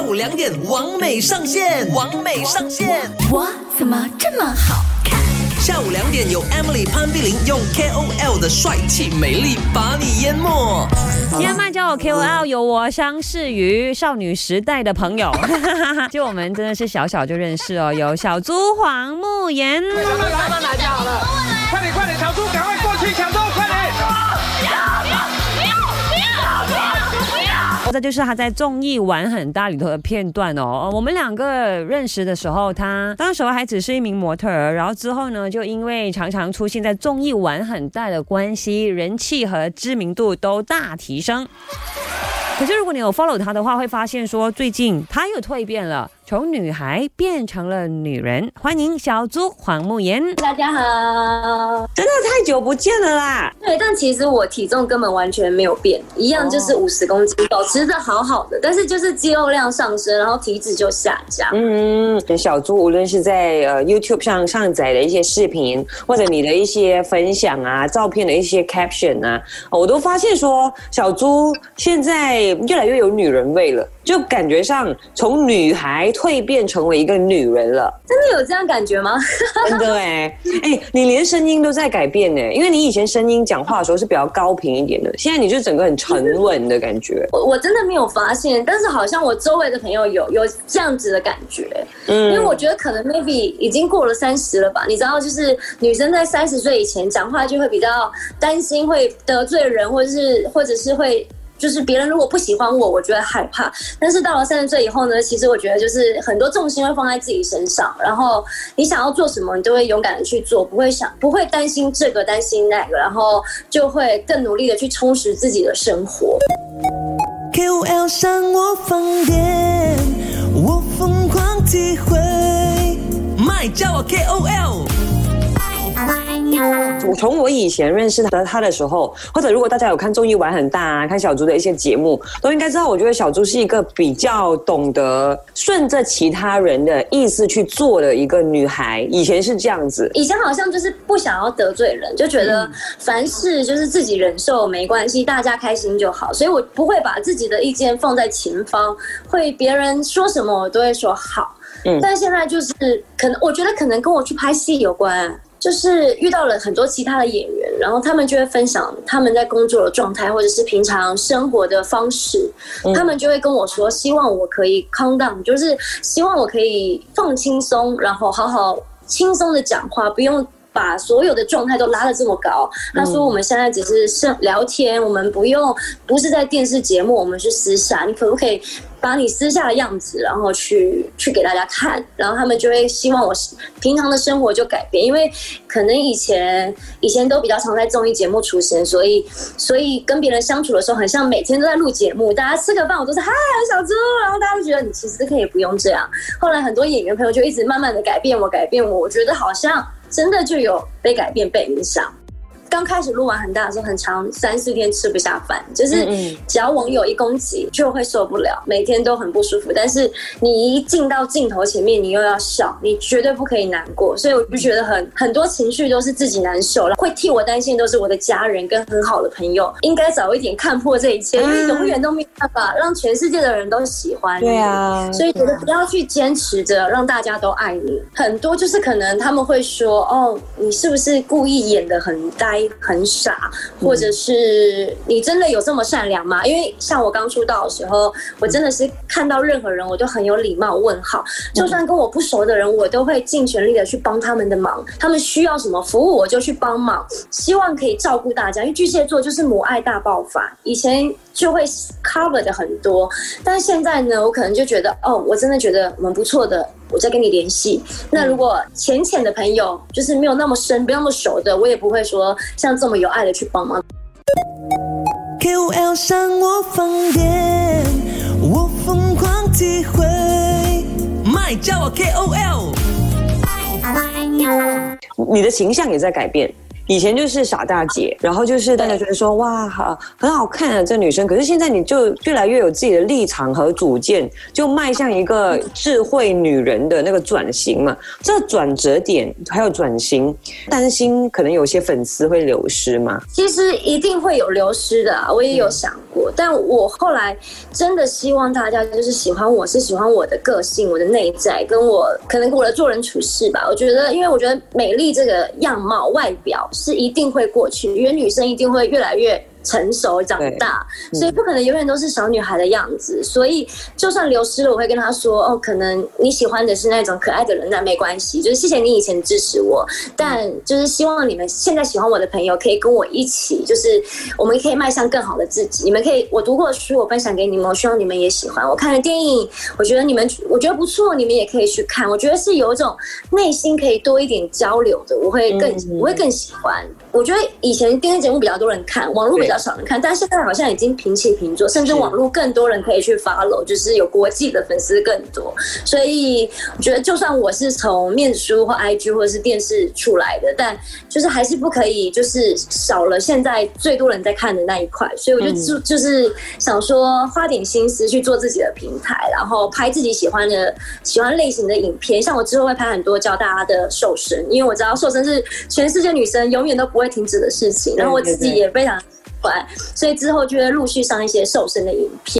下午两点，完美上线，完美上线。我怎么这么好看？下午两点有 Emily 潘碧玲用 KOL 的帅气美丽把你淹没。今天麦叫我 KOL，有我相识于少女时代的朋友，就我们真的是小小就认识哦。有小猪黄慕言，他们来吧，拿家好了，快点快点，小猪赶快这就是他在综艺玩很大里头的片段哦。我们两个认识的时候，他当时还只是一名模特儿，然后之后呢，就因为常常出现在综艺玩很大的关系，人气和知名度都大提升。可是如果你有 follow 他的话，会发现说最近他又蜕变了。从女孩变成了女人，欢迎小猪黄慕言。大家好，真的太久不见了啦。对，但其实我体重根本完全没有变，一样就是五十公斤，保持着好好的。但是就是肌肉量上升，然后体脂就下降。嗯，小猪无论是在呃 YouTube 上上载的一些视频，或者你的一些分享啊、照片的一些 caption 啊，我都发现说小猪现在越来越有女人味了。就感觉上从女孩蜕变成为一个女人了，真的有这样感觉吗？真的哎哎，你连声音都在改变呢，因为你以前声音讲话的时候是比较高频一点的，现在你就整个很沉稳的感觉。我我真的没有发现，但是好像我周围的朋友有有这样子的感觉，嗯，因为我觉得可能 maybe 已经过了三十了吧，你知道，就是女生在三十岁以前讲话就会比较担心会得罪人，或者是或者是会。就是别人如果不喜欢我，我觉得害怕。但是到了三十岁以后呢，其实我觉得就是很多重心会放在自己身上，然后你想要做什么，你都会勇敢的去做，不会想不会担心这个担心那个，然后就会更努力的去充实自己的生活。KOL 上我放电，我疯狂体会，麦叫我 KOL。我从我以前认识他他的时候，或者如果大家有看综艺玩很大啊，看小猪的一些节目，都应该知道，我觉得小猪是一个比较懂得顺着其他人的意思去做的一个女孩。以前是这样子，以前好像就是不想要得罪人，就觉得凡事就是自己忍受没关系，大家开心就好，所以我不会把自己的意见放在前方，会别人说什么我都会说好。嗯，但现在就是可能，我觉得可能跟我去拍戏有关。就是遇到了很多其他的演员，然后他们就会分享他们在工作的状态，或者是平常生活的方式。他们就会跟我说，希望我可以 calm down，就是希望我可以放轻松，然后好好轻松的讲话，不用把所有的状态都拉得这么高。他说我们现在只是是聊天，我们不用不是在电视节目，我们是私下，你可不可以？把你私下的样子，然后去去给大家看，然后他们就会希望我平常的生活就改变，因为可能以前以前都比较常在综艺节目出现，所以所以跟别人相处的时候，很像每天都在录节目，大家吃个饭我都是嗨小猪，然后大家都觉得你其实可以不用这样。后来很多演员朋友就一直慢慢的改变我，改变我，我觉得好像真的就有被改变被影响。刚开始录完很大的时候，很长三四天吃不下饭，就是只要网友一攻击就会受不了，每天都很不舒服。但是你一进到镜头前面，你又要笑，你绝对不可以难过。所以我就觉得很很多情绪都是自己难受了，会替我担心都是我的家人跟很好的朋友。应该早一点看破这一切，因为永远都没有办法让全世界的人都喜欢。对啊，所以觉得不要去坚持着让大家都爱你。很多就是可能他们会说，哦，你是不是故意演的很呆？很傻，或者是你真的有这么善良吗？因为像我刚出道的时候，我真的是看到任何人我都很有礼貌问好，就算跟我不熟的人，我都会尽全力的去帮他们的忙。他们需要什么服务，我就去帮忙，希望可以照顾大家。因为巨蟹座就是母爱大爆发，以前就会 cover 的很多，但是现在呢，我可能就觉得，哦，我真的觉得蛮不错的。我再跟你联系。那如果浅浅的朋友，就是没有那么深、不那么熟的，我也不会说像这么有爱的去帮忙。KOL 上我放电，我疯狂体会，麦叫我 KOL。你的形象也在改变。以前就是傻大姐，然后就是大家觉得说哇，好很好看啊，这女生。可是现在你就越来越有自己的立场和主见，就迈向一个智慧女人的那个转型嘛。这转折点还有转型，担心可能有些粉丝会流失吗？其实一定会有流失的，我也有想但我后来真的希望大家就是喜欢我是喜欢我的个性、我的内在，跟我可能我的做人处事吧。我觉得，因为我觉得美丽这个样貌、外表是一定会过去，因为女生一定会越来越。成熟长大，所以不可能永远都是小女孩的样子。所以就算流失了，我会跟她说：“哦，可能你喜欢的是那种可爱的人，那没关系。就是谢谢你以前支持我，但就是希望你们现在喜欢我的朋友可以跟我一起，就是我们可以迈向更好的自己。你们可以，我读过的书，我分享给你们，我希望你们也喜欢。我看的电影，我觉得你们我觉得不错，你们也可以去看。我觉得是有一种内心可以多一点交流的，我会更我会更喜欢。我觉得以前电视节目比较多人看，网络比较少人看，但现在好像已经平起平坐，甚至网络更多人可以去 follow，就是有国际的粉丝更多。所以我觉得，就算我是从面书或 IG 或者是电视出来的，但就是还是不可以，就是少了现在最多人在看的那一块。所以我就就就是想说，花点心思去做自己的平台，然后拍自己喜欢的、喜欢类型的影片。像我之后会拍很多教大家的瘦身，因为我知道瘦身是全世界女生永远都不。会停止的事情，然后我自己也非常所以之后就会陆续上一些瘦身的影片。